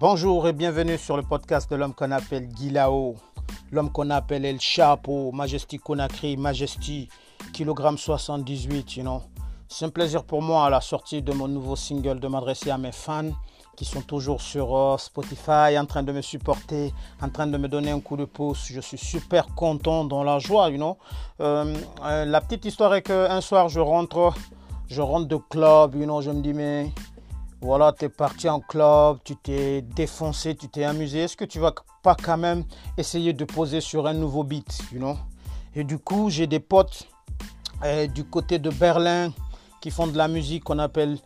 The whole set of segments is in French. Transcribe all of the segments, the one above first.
Bonjour et bienvenue sur le podcast de l'homme qu'on appelle Guilao, l'homme qu'on appelle El Chapo, Majesty Conakry, Majesty, kilogramme 78, you know. C'est un plaisir pour moi à la sortie de mon nouveau single de m'adresser à mes fans qui sont toujours sur euh, Spotify, en train de me supporter, en train de me donner un coup de pouce. Je suis super content, dans la joie, you know. Euh, euh, la petite histoire est qu'un soir, je rentre, je rentre de club, you know, je me dis, mais voilà, tu es parti en club, tu t'es défoncé, tu t'es amusé. Est-ce que tu vas pas quand même essayer de poser sur un nouveau beat, you know? Et du coup, j'ai des potes du côté de Berlin qui font de la musique qu'on appelle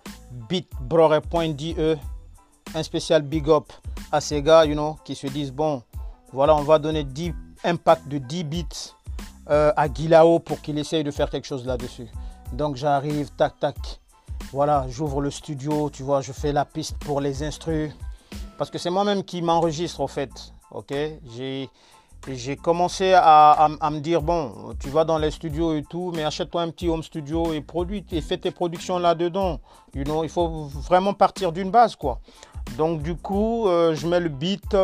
beatbrore.de un spécial big up à ces gars, you know, qui se disent bon, voilà, on va donner 10 impact de 10 bits euh, à Guilao pour qu'il essaye de faire quelque chose là-dessus. Donc j'arrive, tac, tac. Voilà, j'ouvre le studio, tu vois, je fais la piste pour les instrus. Parce que c'est moi-même qui m'enregistre au fait. Ok? J'ai commencé à, me dire bon, tu vas dans les studios et tout, mais achète-toi un petit home studio et produis et fais tes productions là-dedans. Know, il faut vraiment partir d'une base quoi. Donc du coup, euh, je mets le beat,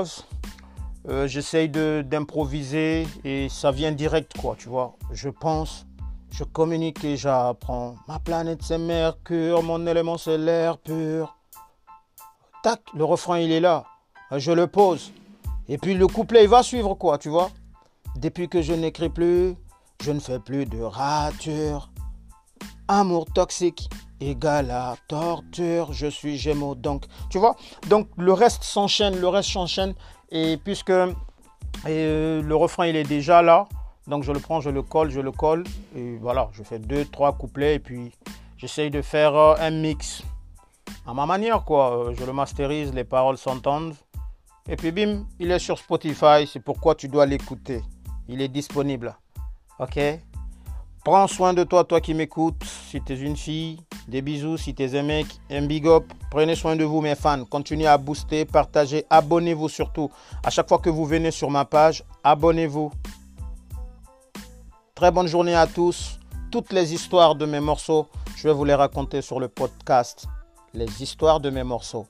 euh, j'essaye d'improviser et ça vient direct quoi, tu vois. Je pense, je communique et j'apprends. Ma planète c'est Mercure, mon élément c'est l'air pur. Tac, le refrain il est là. Je le pose. Et puis le couplet, il va suivre quoi, tu vois? Depuis que je n'écris plus, je ne fais plus de rature. Amour toxique égale à torture. Je suis Gémeaux, donc, tu vois? Donc le reste s'enchaîne, le reste s'enchaîne. Et puisque euh, le refrain, il est déjà là, donc je le prends, je le colle, je le colle. Et voilà, je fais deux, trois couplets. Et puis j'essaye de faire euh, un mix à ma manière, quoi. Euh, je le masterise, les paroles s'entendent. Et puis bim, il est sur Spotify, c'est pourquoi tu dois l'écouter. Il est disponible. Ok? Prends soin de toi, toi qui m'écoutes. Si tu une fille, des bisous. Si tu es un mec, un big up. Prenez soin de vous, mes fans. Continuez à booster, partager. Abonnez-vous surtout. À chaque fois que vous venez sur ma page, abonnez-vous. Très bonne journée à tous. Toutes les histoires de mes morceaux, je vais vous les raconter sur le podcast. Les histoires de mes morceaux.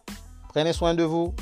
Prenez soin de vous.